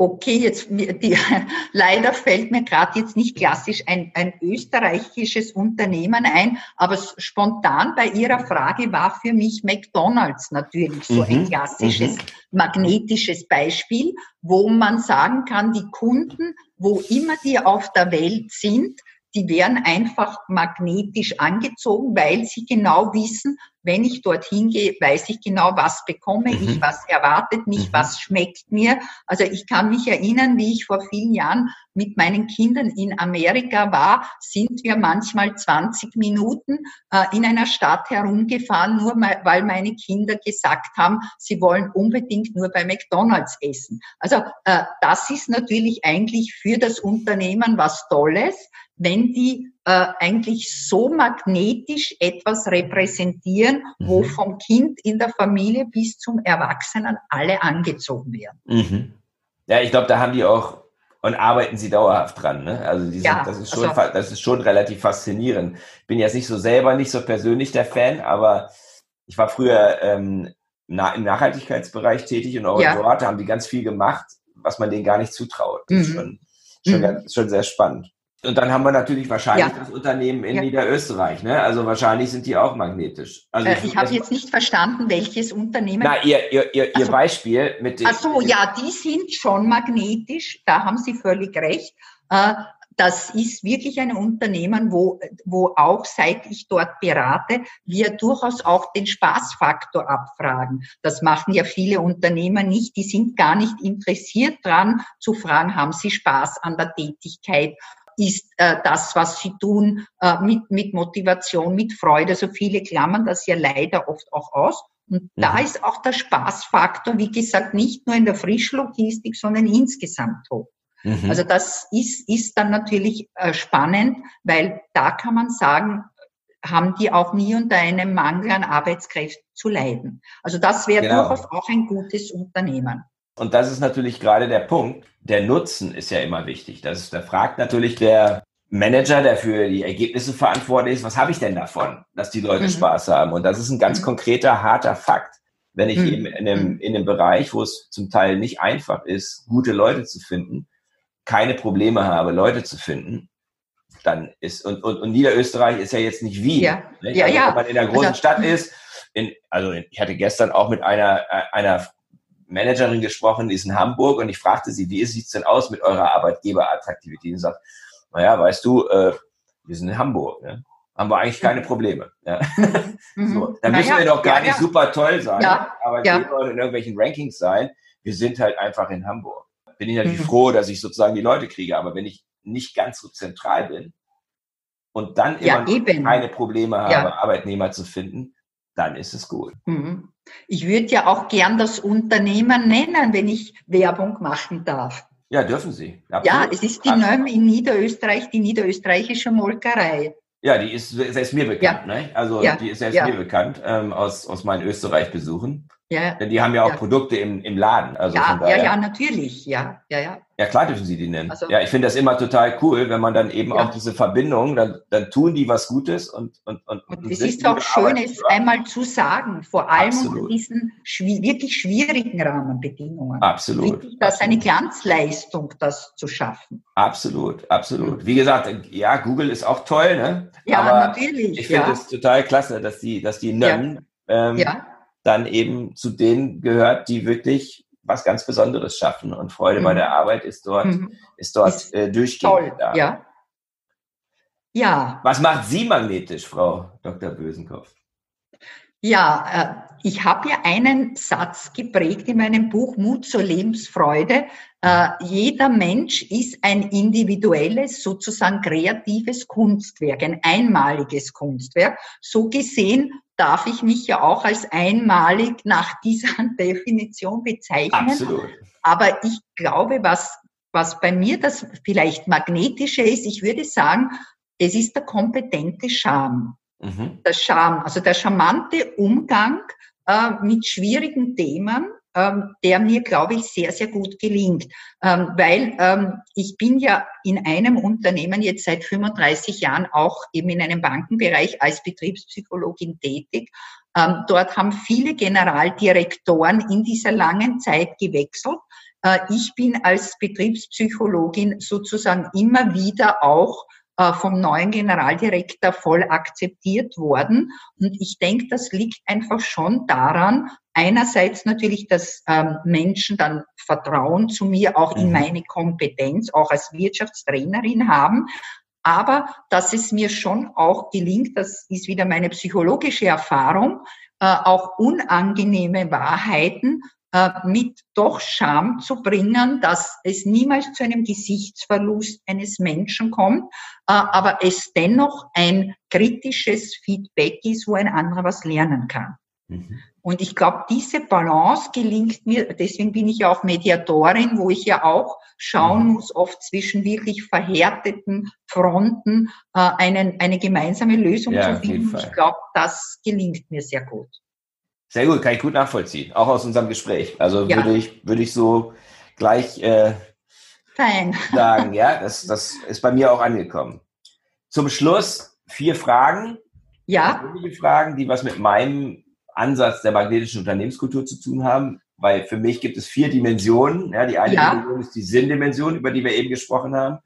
Okay, jetzt die, leider fällt mir gerade jetzt nicht klassisch ein, ein österreichisches Unternehmen ein, aber spontan bei Ihrer Frage war für mich McDonald's natürlich so ein Mhm, klassisches magnetisches Beispiel, wo man sagen kann, die Kunden, wo immer die auf der Welt sind, die werden einfach magnetisch angezogen, weil sie genau wissen, wenn ich dorthin gehe, weiß ich genau, was bekomme Mhm. ich, was erwartet mich, Mhm. was schmeckt mir. Also ich kann mich erinnern, wie ich vor vielen Jahren mit meinen Kindern in Amerika war, sind wir manchmal 20 Minuten äh, in einer Stadt herumgefahren, nur weil meine Kinder gesagt haben, sie wollen unbedingt nur bei McDonald's essen. Also äh, das ist natürlich eigentlich für das Unternehmen was Tolles, wenn die äh, eigentlich so magnetisch etwas repräsentieren, wo Mhm. vom Kind in der Familie bis zum Erwachsenen alle angezogen werden. Mhm. Ja, ich glaube, da haben die auch und arbeiten sie dauerhaft dran. Ne? Also die sind, Ja, das, ist schon, also- das ist schon relativ faszinierend. Ich bin jetzt nicht so selber, nicht so persönlich der Fan, aber ich war früher ähm, na, im Nachhaltigkeitsbereich tätig und auch Ja. dort haben die ganz viel gemacht, was man denen gar nicht zutraut. Das ist Mhm. schon, schon, Mhm. ganz, schon sehr spannend. Und dann haben wir natürlich wahrscheinlich Ja. das Unternehmen in Ja. Niederösterreich. Ne? Also wahrscheinlich sind die auch magnetisch. Also Äh, ich habe jetzt nicht verstanden, welches Unternehmen. Na, ihr, ihr, ihr, ihr Also- Beispiel mit dem. Ach so, ja, die sind schon magnetisch, da haben Sie völlig recht. Äh, Das ist wirklich ein Unternehmen, wo, wo auch seit ich dort berate, wir durchaus auch den Spaßfaktor abfragen. Das machen ja viele Unternehmer nicht. Die sind gar nicht interessiert dran zu fragen, haben sie Spaß an der Tätigkeit? Ist äh, das, was sie tun, äh, mit, mit Motivation, mit Freude. Also viele klammern das ja leider oft auch aus. Und mhm. da ist auch der Spaßfaktor, wie gesagt, nicht nur in der Frischlogistik, sondern insgesamt hoch. Mhm. Also das ist, ist dann natürlich äh, spannend, weil da kann man sagen, haben die auch nie unter einem Mangel an Arbeitskräften zu leiden. Also das wäre genau. durchaus auch ein gutes Unternehmen. Und das ist natürlich gerade der Punkt. Der Nutzen ist ja immer wichtig. Das ist, da fragt natürlich der Manager, der für die Ergebnisse verantwortlich ist, was habe ich denn davon, dass die Leute mhm. Spaß haben? Und das ist ein ganz mhm. konkreter, harter Fakt. Wenn ich mhm. eben in einem, mhm. in einem Bereich, wo es zum Teil nicht einfach ist, gute Leute zu finden, keine Probleme habe, Leute zu finden, dann ist, und, und, und Niederösterreich ist ja jetzt nicht Wien. Ja, ne? ja, also, ja. Wenn man in der großen also, Stadt ist, in, also ich hatte gestern auch mit einer, einer Managerin gesprochen, die ist in Hamburg und ich fragte sie, wie sieht's denn aus mit eurer Arbeitgeberattraktivität? Und sagt, naja, weißt du, äh, wir sind in Hamburg, ne? haben wir eigentlich keine Probleme. Ja. Mhm. so, da müssen naja, wir doch gar ja, nicht ja. super toll sein, ja, aber ja. in irgendwelchen Rankings sein. Wir sind halt einfach in Hamburg. Bin ich natürlich mhm. froh, dass ich sozusagen die Leute kriege, aber wenn ich nicht ganz so zentral bin und dann immer keine Probleme habe, Arbeitnehmer zu finden, dann ist es gut. Mhm. Ich würde ja auch gern das Unternehmen nennen, wenn ich Werbung machen darf. Ja, dürfen Sie. Absolut. Ja, es ist die NÖM in Niederösterreich, die niederösterreichische Molkerei. Ja, die ist selbst mir bekannt. Ja. Ne? Also ja. die ist selbst ja. mir bekannt ähm, aus, aus meinen Österreich-Besuchen. Ja. Denn die haben ja auch ja. Produkte im, im Laden. Also ja, ja, ja, natürlich, ja, ja, ja. Ja, klar dürfen sie die nennen. Also, ja, ich finde das immer total cool, wenn man dann eben ja. auch diese Verbindung, dann, dann tun die was Gutes und und und. Und es ist auch schön, es einmal zu sagen, vor allem Absolut. unter diesen schwi wirklich schwierigen Rahmenbedingungen. Absolut. Das ist eine Glanzleistung, das zu schaffen. Absolut, absolut. Wie gesagt, ja, Google ist auch toll, ne? Ja, Aber natürlich. Ich finde es total klasse, dass die, dass die NEM, ähm, ja dann eben zu denen gehört, die wirklich was ganz Besonderes schaffen. Und Freude mhm. bei der Arbeit ist dort, mhm. ist dort ist äh, durchgehend toll, da. Ja. ja. Was macht Sie magnetisch, Frau Dr. Bösenkopf? Ja, äh, ich habe ja einen Satz geprägt in meinem Buch Mut zur Lebensfreude. Äh, jeder Mensch ist ein individuelles, sozusagen kreatives Kunstwerk, ein einmaliges Kunstwerk. So gesehen darf ich mich ja auch als einmalig nach dieser Definition bezeichnen. Absolut. Aber ich glaube, was, was bei mir das vielleicht magnetische ist, ich würde sagen, es ist der kompetente Charme. Mhm. Der Charme, also der charmante Umgang äh, mit schwierigen Themen, ähm, der mir, glaube ich, sehr, sehr gut gelingt. Ähm, weil ähm, ich bin ja in einem Unternehmen jetzt seit 35 Jahren auch eben in einem Bankenbereich als Betriebspsychologin tätig. Ähm, dort haben viele Generaldirektoren in dieser langen Zeit gewechselt. Äh, ich bin als Betriebspsychologin sozusagen immer wieder auch vom neuen Generaldirektor voll akzeptiert worden. Und ich denke, das liegt einfach schon daran, einerseits natürlich, dass ähm, Menschen dann Vertrauen zu mir auch in mhm. meine Kompetenz, auch als Wirtschaftstrainerin haben, aber dass es mir schon auch gelingt, das ist wieder meine psychologische Erfahrung, äh, auch unangenehme Wahrheiten äh, mit doch Scham zu bringen, dass es niemals zu einem Gesichtsverlust eines Menschen kommt, äh, aber es dennoch ein kritisches Feedback ist, wo ein anderer was lernen kann. Mhm. Und ich glaube, diese Balance gelingt mir, deswegen bin ich ja auch Mediatorin, wo ich ja auch schauen mhm. muss, oft zwischen wirklich verhärteten Fronten äh, einen, eine gemeinsame Lösung ja, zu finden. Ich glaube, das gelingt mir sehr gut. Sehr gut, kann ich gut nachvollziehen, auch aus unserem Gespräch. Also ja. würde ich, würde ich so gleich äh, Fein. sagen, ja, das, das ist bei mir auch angekommen. Zum Schluss vier Fragen. Ja. Fragen, die was mit meinem Ansatz der magnetischen Unternehmenskultur zu tun haben, weil für mich gibt es vier Dimensionen. Ja, die eine ja. Dimension ist die Sinndimension, über die wir eben gesprochen haben.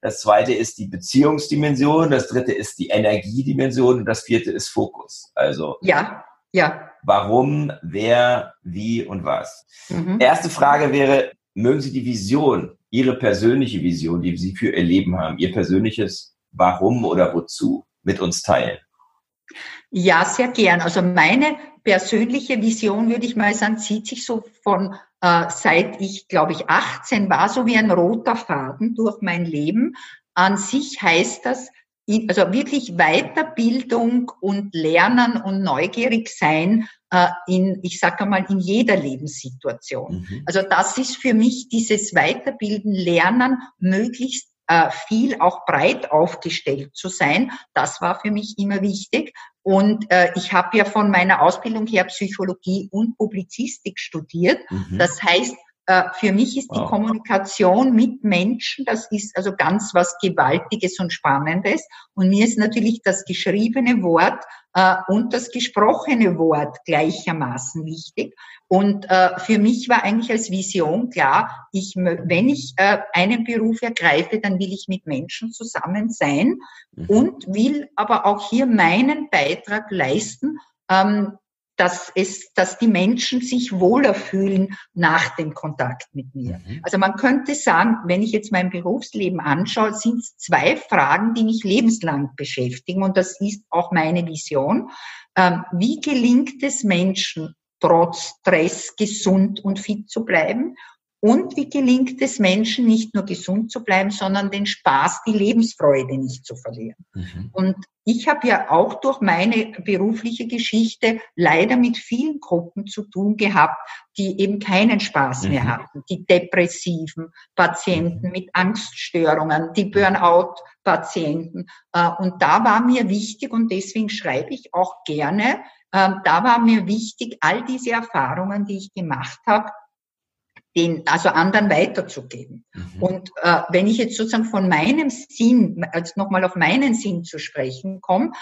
Das zweite ist die Beziehungsdimension, das dritte ist die Energiedimension und das vierte ist Fokus. Also ja, ja. Warum, wer, wie und was? Mhm. Erste Frage wäre, mögen Sie die Vision, Ihre persönliche Vision, die Sie für Ihr Leben haben, Ihr persönliches Warum oder Wozu mit uns teilen? Ja, sehr gern. Also meine persönliche Vision, würde ich mal sagen, zieht sich so von äh, seit ich, glaube ich, 18 war, so wie ein roter Faden durch mein Leben. an sich heißt das, also wirklich Weiterbildung und Lernen und neugierig sein äh, in, ich sage einmal, in jeder Lebenssituation. Mhm. Also das ist für mich dieses Weiterbilden, Lernen, möglichst äh, viel auch breit aufgestellt zu sein. Das war für mich immer wichtig. Und äh, ich habe ja von meiner Ausbildung her Psychologie und Publizistik studiert. Mhm. Das heißt, für mich ist die wow. Kommunikation mit Menschen, das ist also ganz was Gewaltiges und Spannendes. Und mir ist natürlich das geschriebene Wort äh, und das gesprochene Wort gleichermaßen wichtig. Und äh, für mich war eigentlich als Vision klar, ich, wenn ich äh, einen Beruf ergreife, dann will ich mit Menschen zusammen sein mhm. und will aber auch hier meinen Beitrag leisten, ähm, dass es, dass die Menschen sich wohler fühlen nach dem Kontakt mit mir. Mhm. Also man könnte sagen, wenn ich jetzt mein Berufsleben anschaue, sind es zwei Fragen, die mich lebenslang beschäftigen und das ist auch meine Vision. Ähm, wie gelingt es Menschen, trotz Stress gesund und fit zu bleiben? Und wie gelingt es Menschen, nicht nur gesund zu bleiben, sondern den Spaß, die Lebensfreude nicht zu verlieren? Mhm. Und ich habe ja auch durch meine berufliche Geschichte leider mit vielen Gruppen zu tun gehabt, die eben keinen Spaß mhm. mehr hatten. Die depressiven Patienten mit Angststörungen, die Burnout-Patienten. Äh, und da war mir wichtig, und deswegen schreibe ich auch gerne, ähm, da war mir wichtig, all diese Erfahrungen, die ich gemacht habe, den, also anderen weiterzugeben. Mhm. Und äh, wenn ich jetzt sozusagen von meinem Sinn, also nochmal auf meinen Sinn zu sprechen komme,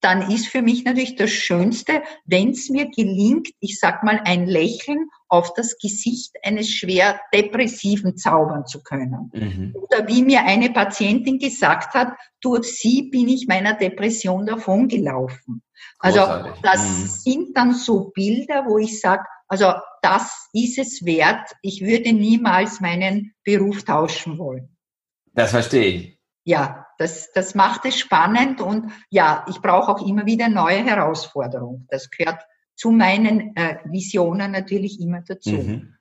dann ist für mich natürlich das Schönste, wenn es mir gelingt, ich sag mal, ein Lächeln auf das Gesicht eines schwer Depressiven zaubern zu können. Mhm. Oder wie mir eine Patientin gesagt hat, durch sie bin ich meiner Depression davongelaufen. Also das mhm. sind dann so Bilder, wo ich sage, also das ist es wert. Ich würde niemals meinen Beruf tauschen wollen. Das verstehe ich. Ja, das, das macht es spannend und ja, ich brauche auch immer wieder neue Herausforderungen. Das gehört zu meinen äh, Visionen natürlich immer dazu. Mhm.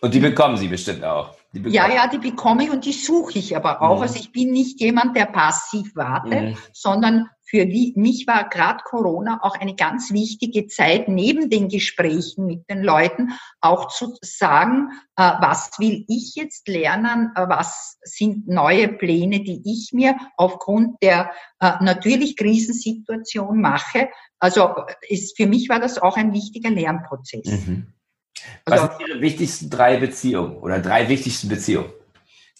Und die bekommen Sie bestimmt auch. Ja, ja, die bekomme ich und die suche ich aber auch. Mhm. Also ich bin nicht jemand, der passiv wartet, mhm. sondern für mich war gerade Corona auch eine ganz wichtige Zeit, neben den Gesprächen mit den Leuten auch zu sagen, äh, was will ich jetzt lernen, äh, was sind neue Pläne, die ich mir aufgrund der äh, natürlich Krisensituation mache. Also ist, für mich war das auch ein wichtiger Lernprozess. Mhm. Was also, sind Ihre wichtigsten drei Beziehungen oder drei wichtigsten Beziehungen?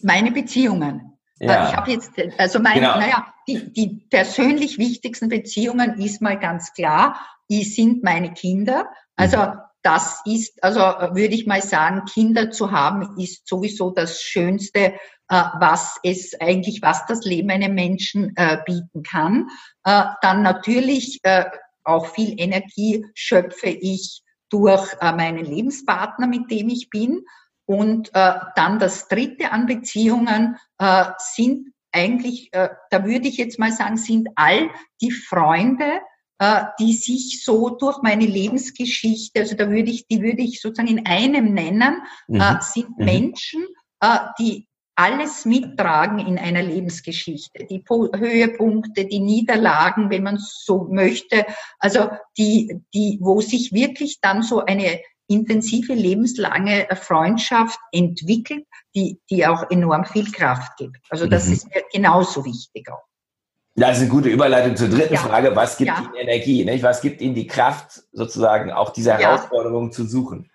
Meine Beziehungen. Ja. Ich habe jetzt, also meine, genau. naja, die, die persönlich wichtigsten Beziehungen ist mal ganz klar, die sind meine Kinder. Also mhm. das ist, also würde ich mal sagen, Kinder zu haben, ist sowieso das Schönste, äh, was es eigentlich, was das Leben einem Menschen äh, bieten kann. Äh, dann natürlich auch viel Energie schöpfe ich durch äh, meinen Lebenspartner, mit dem ich bin. Und äh, dann das Dritte an Beziehungen äh, sind eigentlich, äh, da würde ich jetzt mal sagen, sind all die Freunde, äh, die sich so durch meine Lebensgeschichte, also da würde ich, die würde ich sozusagen in einem nennen, äh, mhm. sind mhm. Menschen, äh, die alles mittragen in einer Lebensgeschichte. Die po Höhepunkte, die Niederlagen, wenn man so möchte. Also die, die, wo sich wirklich dann so eine intensive lebenslange Freundschaft entwickelt, die, die auch enorm viel Kraft gibt. Also das mhm. ist mir genauso wichtig auch. Das ist eine gute Überleitung zur dritten ja. Frage. Was gibt ja. Ihnen Energie? Nicht? Was gibt Ihnen die Kraft, sozusagen auch diese Herausforderungen ja. zu suchen?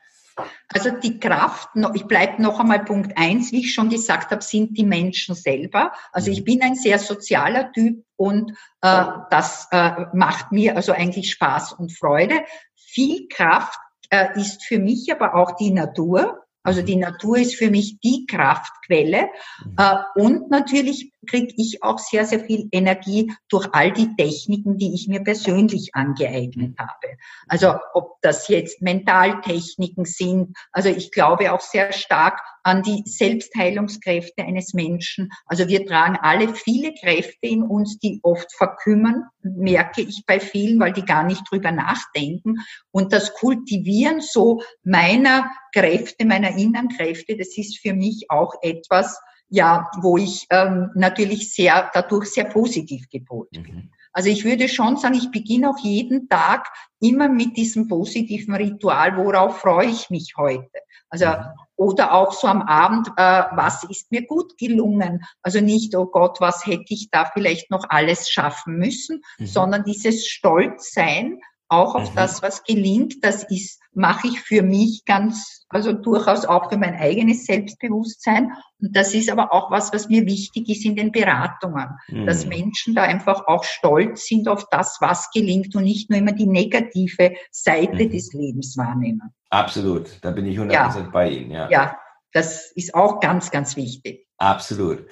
Also die Kraft, ich bleibe noch einmal Punkt eins, wie ich schon gesagt habe, sind die Menschen selber. Also ich mhm. bin ein sehr sozialer Typ und äh, das äh, macht mir also eigentlich Spaß und Freude. Viel Kraft äh, ist für mich aber auch die Natur. Also die Natur ist für mich die Kraftquelle. Mhm. Äh, und natürlich kriege ich auch sehr, sehr viel Energie durch all die Techniken, die ich mir persönlich angeeignet habe. Also ob das jetzt Mentaltechniken sind, also ich glaube auch sehr stark an die Selbstheilungskräfte eines Menschen. Also wir tragen alle viele Kräfte in uns, die oft verkümmern, merke ich bei vielen, weil die gar nicht drüber nachdenken. Und das Kultivieren so meiner Kräfte, meiner inneren Kräfte, das ist für mich auch etwas, ja, wo ich ähm, natürlich sehr dadurch sehr positiv gepolt bin. Mhm. Also ich würde schon sagen, ich beginne auch jeden Tag immer mit diesem positiven Ritual, worauf freue ich mich heute. Also mhm. oder auch so am Abend, äh, was ist mir gut gelungen? Also nicht, oh Gott, was hätte ich da vielleicht noch alles schaffen müssen, mhm. sondern dieses Stolzsein auch auf mhm. das, was gelingt, das ist, mache ich für mich ganz, also durchaus auch für mein eigenes Selbstbewusstsein. Und das ist aber auch was, was mir wichtig ist in den Beratungen, mhm. dass Menschen da einfach auch stolz sind auf das, was gelingt und nicht nur immer die negative Seite mhm. des Lebens wahrnehmen. Absolut, da bin ich 100% ja. bei Ihnen. Ja. ja, das ist auch ganz, ganz wichtig. Absolut.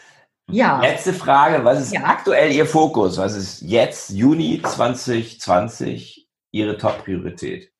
Ja. Letzte Frage, was ist ja. aktuell Ihr Fokus? Was ist jetzt, Juni 2020, Ihre Top-Priorität?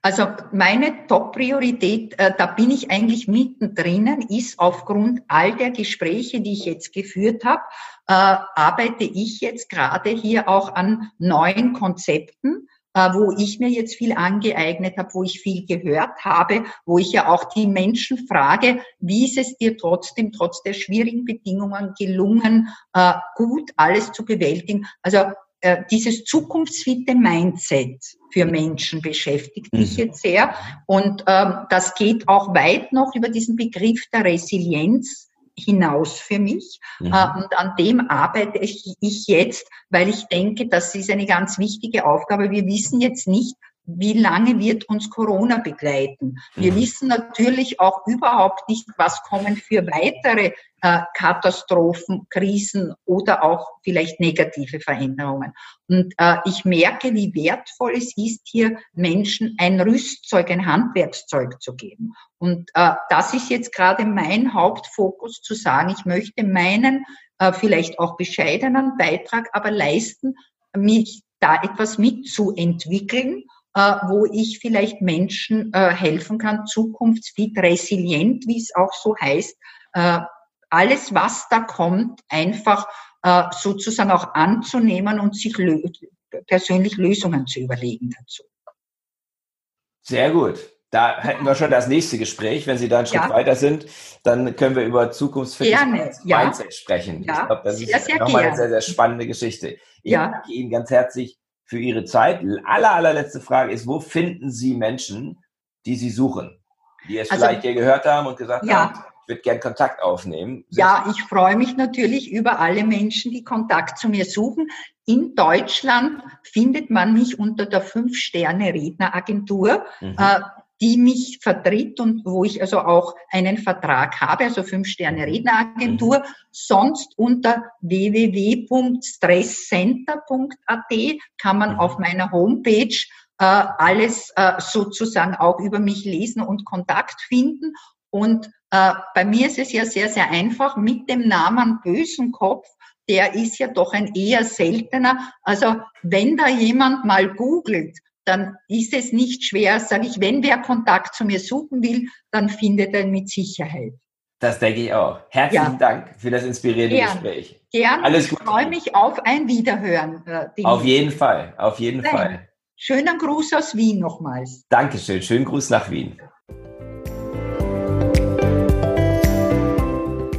Also meine Top-Priorität, äh, da bin ich eigentlich mittendrin, ist aufgrund all der Gespräche, die ich jetzt geführt habe, äh, arbeite ich jetzt gerade hier auch an neuen Konzepten, äh, wo ich mir jetzt viel angeeignet habe, wo ich viel gehört habe, wo ich ja auch die Menschen frage, wie ist es dir trotzdem, trotz der schwierigen Bedingungen gelungen, äh, gut alles zu bewältigen. Also äh, dieses zukunftsfitte Mindset für Menschen beschäftigt mich mhm. jetzt sehr. Und ähm, das geht auch weit noch über diesen Begriff der Resilienz hinaus für mich. Mhm. Äh, und an dem arbeite ich, ich jetzt, weil ich denke, das ist eine ganz wichtige Aufgabe. Wir wissen jetzt nicht, wie lange wird uns Corona begleiten? Wir mhm. wissen natürlich auch überhaupt nicht, was kommen für weitere Katastrophen, Krisen oder auch vielleicht negative Veränderungen. Und äh, ich merke, wie wertvoll es ist, hier Menschen ein Rüstzeug, ein Handwerkszeug zu geben. Und äh, das ist jetzt gerade mein Hauptfokus zu sagen, ich möchte meinen äh, vielleicht auch bescheidenen Beitrag aber leisten, mich da etwas mitzuentwickeln äh, wo ich vielleicht Menschen äh, helfen kann, zukunftsfit, resilient, wie es auch so heißt, äh, alles, was da kommt, einfach sozusagen auch anzunehmen und sich lö persönlich Lösungen zu überlegen dazu. Sehr gut. Da hätten wir schon das nächste Gespräch. Wenn Sie da einen Schritt ja. weiter sind, dann können wir über zukunftsfitness Mindset ja. sprechen. Ja. Ich glaube, das sehr, ist nochmal eine sehr, sehr spannende Geschichte. Ich danke Ihnen ganz herzlich für Ihre Zeit. Aller, allerletzte Frage ist, wo finden Sie Menschen, die Sie suchen? Die es also, vielleicht hier gehört haben und gesagt haben, würde gern Kontakt aufnehmen. ja, ich freue mich natürlich über alle Menschen, die Kontakt zu mir suchen. In Deutschland findet man mich unter der Fünf-Sterne-Redneragentur. Mhm. Äh, die mich vertritt und wo ich also auch einen Vertrag habe, also Fünf-Sterne-Redneragentur, mhm. sonst unter www.stresscenter.at kann man mhm. auf meiner Homepage äh, alles äh, sozusagen auch über mich lesen und Kontakt finden. Und äh, bei mir ist es ja sehr, sehr einfach mit dem Namen Bösenkopf der ist ja doch ein eher seltener. Also wenn da jemand mal googelt, dann ist es nicht schwer, sage ich, wenn wer Kontakt zu mir suchen will, dann findet er ihn mit Sicherheit. Das denke ich auch. Herzlichen ja. Dank für das inspirierende Gern. Gespräch. Gerne. Alles gut. Ich freue mich auf ein Wiederhören. Äh, auf jeden Fall, auf jeden Nein. Fall. Schönen Gruß aus Wien nochmals. Dankeschön. Schönen Gruß nach Wien.